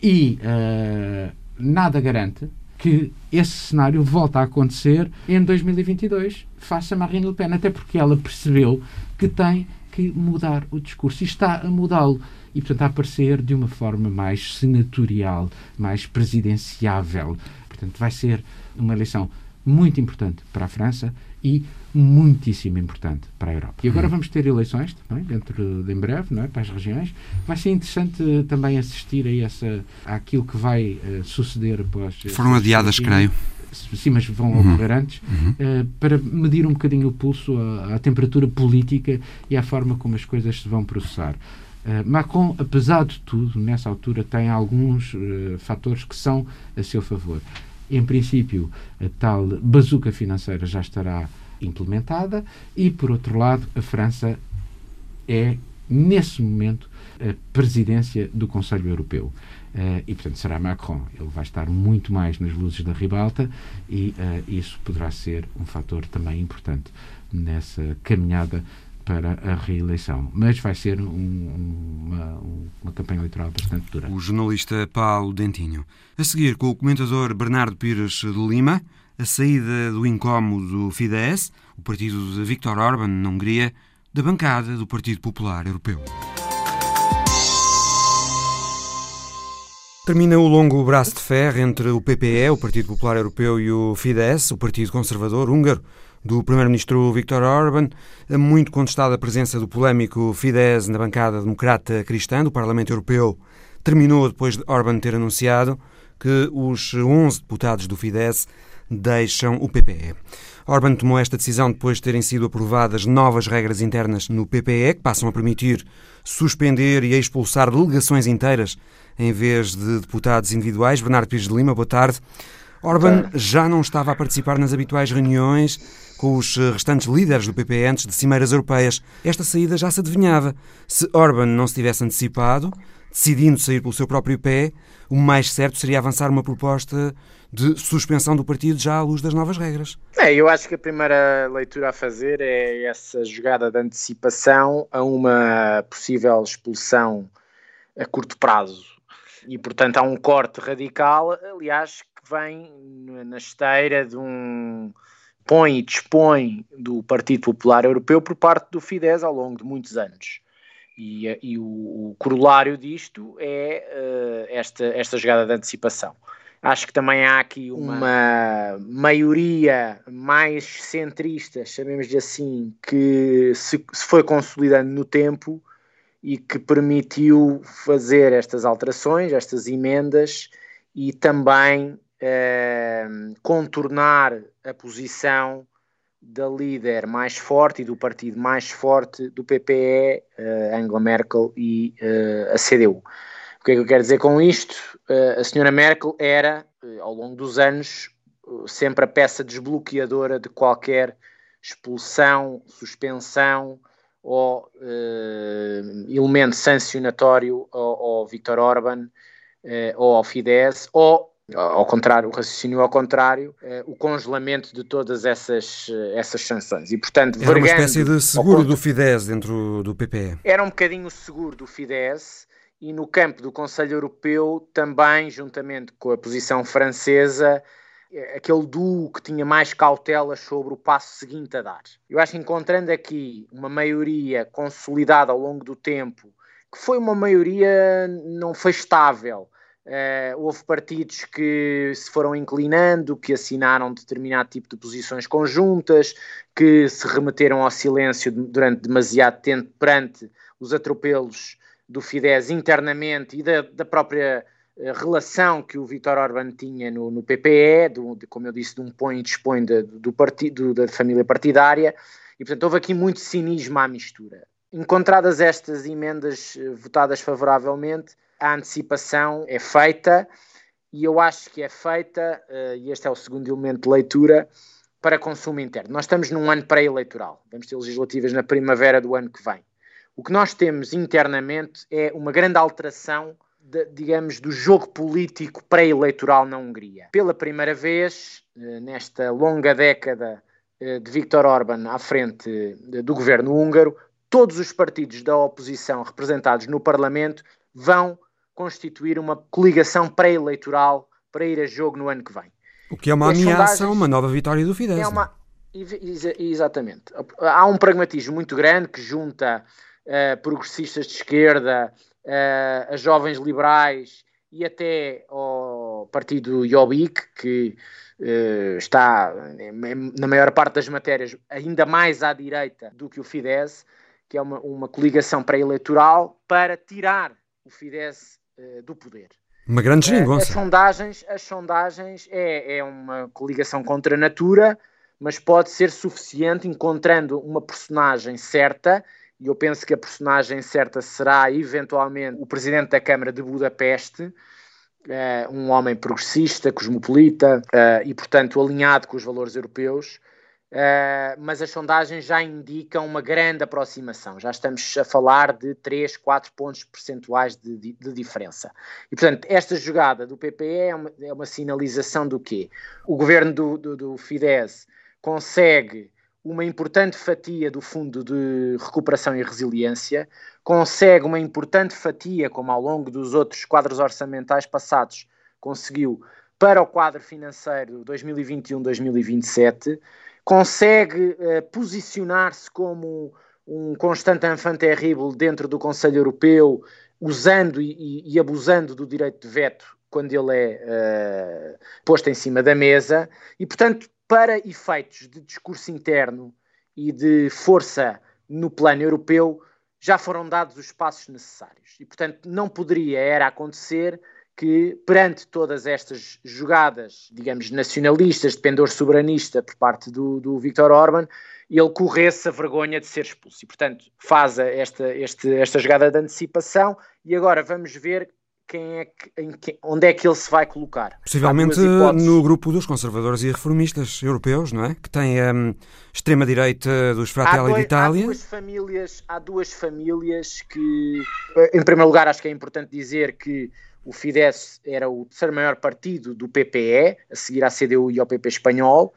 E uh, nada garante que esse cenário volta a acontecer em 2022, face a Marine Le Pen, até porque ela percebeu que tem que mudar o discurso e está a mudá-lo. E, portanto, a aparecer de uma forma mais senatorial, mais presidenciável. Portanto, vai ser uma eleição muito importante para a França e muitíssimo importante para a Europa. E agora hum. vamos ter eleições também, dentro de em breve, não é? para as regiões. Vai ser interessante também assistir a essa, àquilo que vai uh, suceder após. Foram adiadas, creio. Sim, mas vão uhum. ocorrer antes, uhum. uh, para medir um bocadinho o pulso à, à, temperatura política e à forma como as coisas se vão processar. Uh, Macron, apesar de tudo, nessa altura, tem alguns fatores que são a seu favor. Em princípio, a tal bazuca financeira já estará implementada e, por outro lado, a França é, nesse momento, a presidência do Conselho Europeu. Uh, e, portanto, será Macron. Ele vai estar muito mais nas luzes da ribalta e uh, isso poderá ser um fator também importante nessa caminhada para a reeleição. Mas vai ser um, uma, uma, campanha eleitoral bastante dura. O jornalista Paulo Dentinho. A seguir, com o comentador Bernardo Pires de Lima, a saída do incómodo Fidesz, o partido de Viktor Orban na Hungria, da bancada do Partido Popular Europeu. Termina o longo braço de ferro entre o PPE, o Partido Popular Europeu, e o Fidesz, o Partido Conservador Húngaro, do primeiro-ministro Viktor Orban, a muito contestada presença do polémico Fidesz na bancada democrata cristã do Parlamento Europeu terminou depois de Orban ter anunciado que os 11 deputados do Fidesz deixam o PPE. Orban tomou esta decisão depois de terem sido aprovadas novas regras internas no PPE, que passam a permitir suspender e expulsar delegações inteiras em vez de deputados individuais. Bernardo Pires de Lima, boa tarde. Orban já não estava a participar nas habituais reuniões com os restantes líderes do PPE antes de cimeiras europeias. Esta saída já se adivinhava. Se Orban não se tivesse antecipado, decidindo sair pelo seu próprio pé, o mais certo seria avançar uma proposta de suspensão do partido já à luz das novas regras. É, eu acho que a primeira leitura a fazer é essa jogada de antecipação a uma possível expulsão a curto prazo. E, portanto, há um corte radical, aliás, que vem na esteira de um põe e dispõe do Partido Popular Europeu por parte do Fidesz ao longo de muitos anos. E, e o, o, corolário disto é uh, esta, esta jogada de antecipação. Acho que também há aqui uma maioria mais centrista, chamemos-lhe assim, que se, se, foi consolidando no tempo e que permitiu fazer estas alterações, estas emendas e também eh, contornar a posição da líder mais forte e do partido mais forte do PPE, eh, Angela Merkel e eh, a CDU. O que é que eu quero dizer com isto? Eh, a senhora Merkel era, eh, ao longo dos anos, eh, sempre a peça desbloqueadora de qualquer expulsão, suspensão ou elemento sancionatório ao, ao Viktor Orban ou ao Fidesz ou ao contrário, o raciocínio ao contrário, o congelamento de todas essas, essas sanções. E, portanto, era uma espécie de seguro do Fidesz dentro do PPE. Era um bocadinho o seguro do Fidesz, e no campo do Conselho Europeu também, juntamente com a posição francesa, é, aquele duo que tinha mais cautelas sobre o passo seguinte a dar. Eu acho que encontrando aqui uma maioria consolidada ao longo do tempo, que foi uma maioria, não estável, Uh, houve partidos que se foram inclinando, que assinaram determinado tipo de posições conjuntas, que se remeteram ao silêncio durante demasiado tempo perante os atropelos do Fidesz internamente e da, da própria uh, relação que o Vítor Orban tinha no, no PPE, do, de, como eu disse, de um põe e dispõe de, do partido, da família partidária, e portanto houve aqui muito cinismo à mistura. Encontradas estas emendas uh, votadas favoravelmente, a antecipação é feita e eu acho que é feita, uh, e este é o segundo elemento de leitura, para consumo interno. Nós estamos num ano pré-eleitoral, vamos ter legislativas na primavera do ano que vem. O que nós temos internamente é uma grande alteração, de, digamos, do jogo político pré-eleitoral na Hungria. Pela primeira vez, uh, nesta longa década uh, de Viktor Orban à frente do governo húngaro, todos os partidos da oposição representados no Parlamento vão constituir uma coligação pré-eleitoral para ir a jogo no ano que vem. O que é uma ameaça a uma nova vitória do Fidesz. É uma... Exatamente. Há um pragmatismo muito grande que junta uh, progressistas de esquerda, uh, a jovens liberais e até ao partido Jobbik, que uh, está, na maior parte das matérias, ainda mais à direita do que o Fidesz, que é uma, uma coligação pré-eleitoral para tirar o Fidesz do poder. Uma grande geringonça. As sondagens, as sondagens é, é uma coligação contra a natura, mas pode ser suficiente encontrando uma personagem certa, e eu penso que a personagem certa será eventualmente o presidente da Câmara de Budapeste, uh, um homem progressista, cosmopolita e, portanto, alinhado com os valores europeus. Uh, mas as sondagens já indicam uma grande aproximação. Já estamos a falar de 3, 4 pontos percentuais de, de, de diferença. E, portanto, esta jogada do PPE é uma, é uma sinalização do quê? O governo do, do, do Fidesz consegue uma importante fatia do Fundo de Recuperação e Resiliência, consegue uma importante fatia, como ao longo dos outros quadros orçamentais passados conseguiu, para o quadro financeiro 2021-2027 consegue uh, posicionar-se como um constante enfant terrible dentro do Conselho Europeu, usando e, e, abusando do direito de veto quando ele é uh, posto em cima da mesa, e portanto, para efeitos de discurso interno e de força no plano europeu, já foram dados os passos necessários. E portanto, não poderia era acontecer que, perante todas estas jogadas, digamos, nacionalistas, de pendor soberanista por parte do, do Viktor Orban, ele corresse a vergonha de ser expulso. E, portanto, faz esta, este, esta jogada de antecipação e agora vamos ver quem é que, onde é que ele se vai colocar. Possivelmente no grupo dos conservadores e reformistas europeus, não é? Que tem a um, extrema-direita dos Fratelli d'Italia. Há duas, famílias, há duas famílias que, em primeiro lugar, acho que é importante dizer que o Fidesz era o terceiro maior partido do PPE, a seguir à CDU e ao PP espanhol,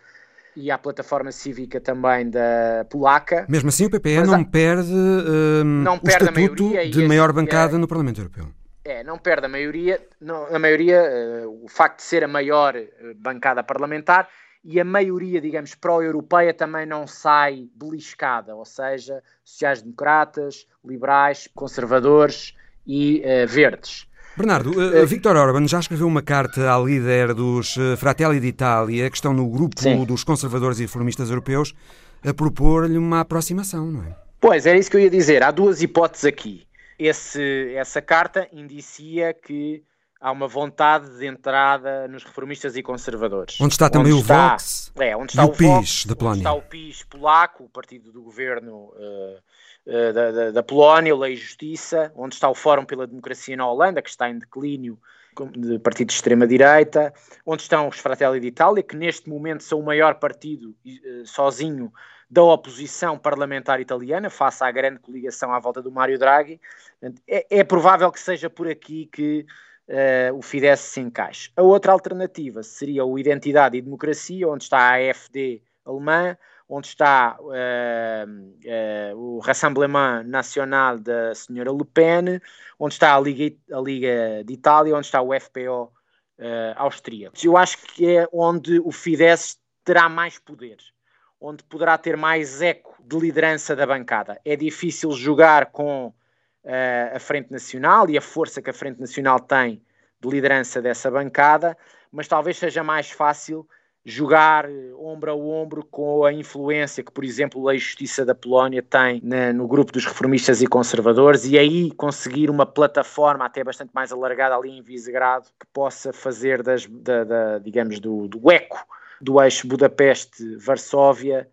e à plataforma cívica também da polaca. Mesmo assim, o PPE não, perde, uh, não o perde estatuto de maior bancada no Parlamento Europeu. É, não perde a maioria, não, a maioria uh, o facto de ser a maior uh, bancada parlamentar e a maioria, digamos, pró-europeia também não sai beliscada, ou seja, sociais-democratas, liberais, conservadores e uh, verdes. Bernardo, uh, Viktor Orban já escreveu uma carta à líder dos eh, Fratelli d'Italia, que estão no grupo Sim. dos conservadores e reformistas europeus, a propor-lhe uma aproximação, não é? Pois, era isso que eu ia dizer. Há duas hipóteses aqui. Esse, essa carta indicia que há uma vontade de entrada nos reformistas e conservadores. Onde está também onde o está, Vox é, onde está e o, o PIS Vox, da Polónia. Onde está o PIS polaco, o partido do governo uh, uh, da, da, da, Polónia, Lei e Justiça, onde está o Fórum pela Democracia na Holanda, que está em declínio de partido de extrema-direita, onde estão os Fratelli d'Italia, que neste momento são o maior partido uh, sozinho da oposição parlamentar italiana, face à grande coligação à volta do Mário Draghi. É, é provável que seja por aqui que uh, o Fidesz se encaixe. A outra alternativa seria o Identidade e Democracia, onde está a AfD alemã, onde está uh, uh, o Rassemblement Nacional da senhora Le Pen, onde está a Liga, a Liga de Itália, onde está o FPO austríaco. Eu acho que é onde o Fidesz terá mais poder, onde poderá ter mais eco de liderança da bancada. É difícil jogar com uh, a Frente Nacional e a força que a Frente Nacional tem de liderança dessa bancada, mas talvez seja mais fácil jogar ombro a ombro com a influência que, por exemplo, a Justiça da Polónia tem na, no grupo dos reformistas e conservadores e aí conseguir uma plataforma até bastante mais alargada ali em Visegrado que possa fazer das, da, da digamos, do, do eco do eixo Budapeste-Varsóvia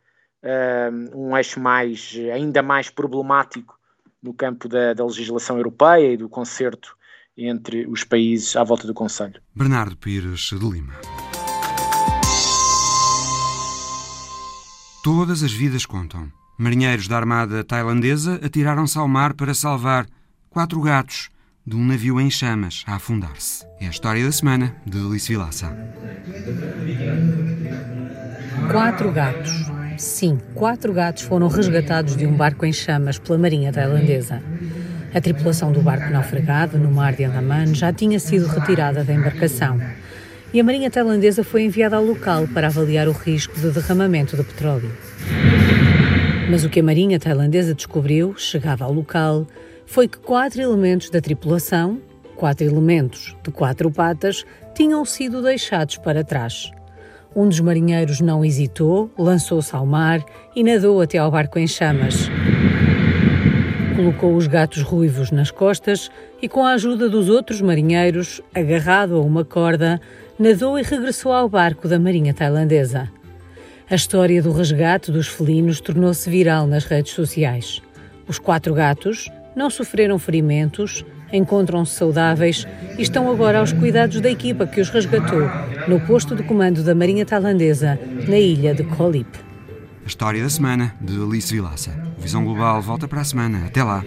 um, eixo mais, ainda mais problemático no campo da, da legislação europeia e do concerto entre os países à volta do Conselho. Bernardo Pires de Lima. Todas as vidas contam. Marinheiros da armada tailandesa atiraram-se ao mar para salvar quatro gatos de um navio em chamas a afundar-se. É a história da semana de Alice Vilaça. Quatro gatos. Sim, quatro gatos foram resgatados de um barco em chamas pela Marinha tailandesa. A tripulação do barco naufragado no mar de Andaman já tinha sido retirada da embarcação e a Marinha tailandesa foi enviada ao local para avaliar o risco de derramamento de petróleo. Mas o que a Marinha tailandesa descobriu, chegada ao local, foi que quatro elementos da tripulação, quatro elementos de quatro patas, tinham sido deixados para trás. Um dos marinheiros não hesitou, lançou-se ao mar e nadou até ao barco em chamas. Colocou os gatos ruivos nas costas e, com a ajuda dos outros marinheiros, agarrado a uma corda, nadou e regressou ao barco da Marinha Tailandesa. A história do resgate dos felinos tornou-se viral nas redes sociais. Os quatro gatos não sofreram ferimentos, encontram-se saudáveis e estão agora aos cuidados da equipa que os resgatou no posto de comando da Marinha Tailandesa, na ilha de Koh. A história da semana, de Alice Vilaça. Visão Global volta para a semana. Até lá.